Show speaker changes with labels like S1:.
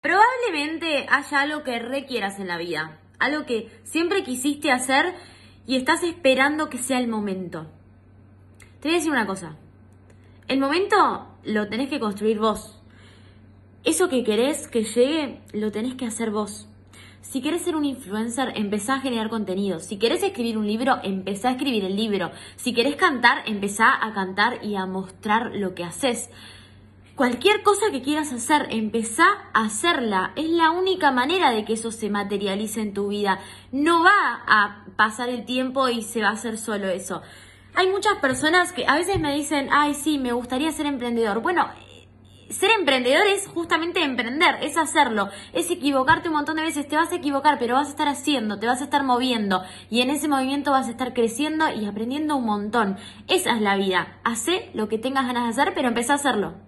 S1: Probablemente haya algo que requieras en la vida, algo que siempre quisiste hacer y estás esperando que sea el momento. Te voy a decir una cosa, el momento lo tenés que construir vos. Eso que querés que llegue, lo tenés que hacer vos. Si querés ser un influencer, empezá a generar contenido. Si querés escribir un libro, empezá a escribir el libro. Si querés cantar, empezá a cantar y a mostrar lo que haces. Cualquier cosa que quieras hacer, empezá a hacerla. Es la única manera de que eso se materialice en tu vida. No va a pasar el tiempo y se va a hacer solo eso. Hay muchas personas que a veces me dicen, ay, sí, me gustaría ser emprendedor. Bueno, ser emprendedor es justamente emprender, es hacerlo, es equivocarte un montón de veces, te vas a equivocar, pero vas a estar haciendo, te vas a estar moviendo y en ese movimiento vas a estar creciendo y aprendiendo un montón. Esa es la vida, hace lo que tengas ganas de hacer, pero empezá a hacerlo.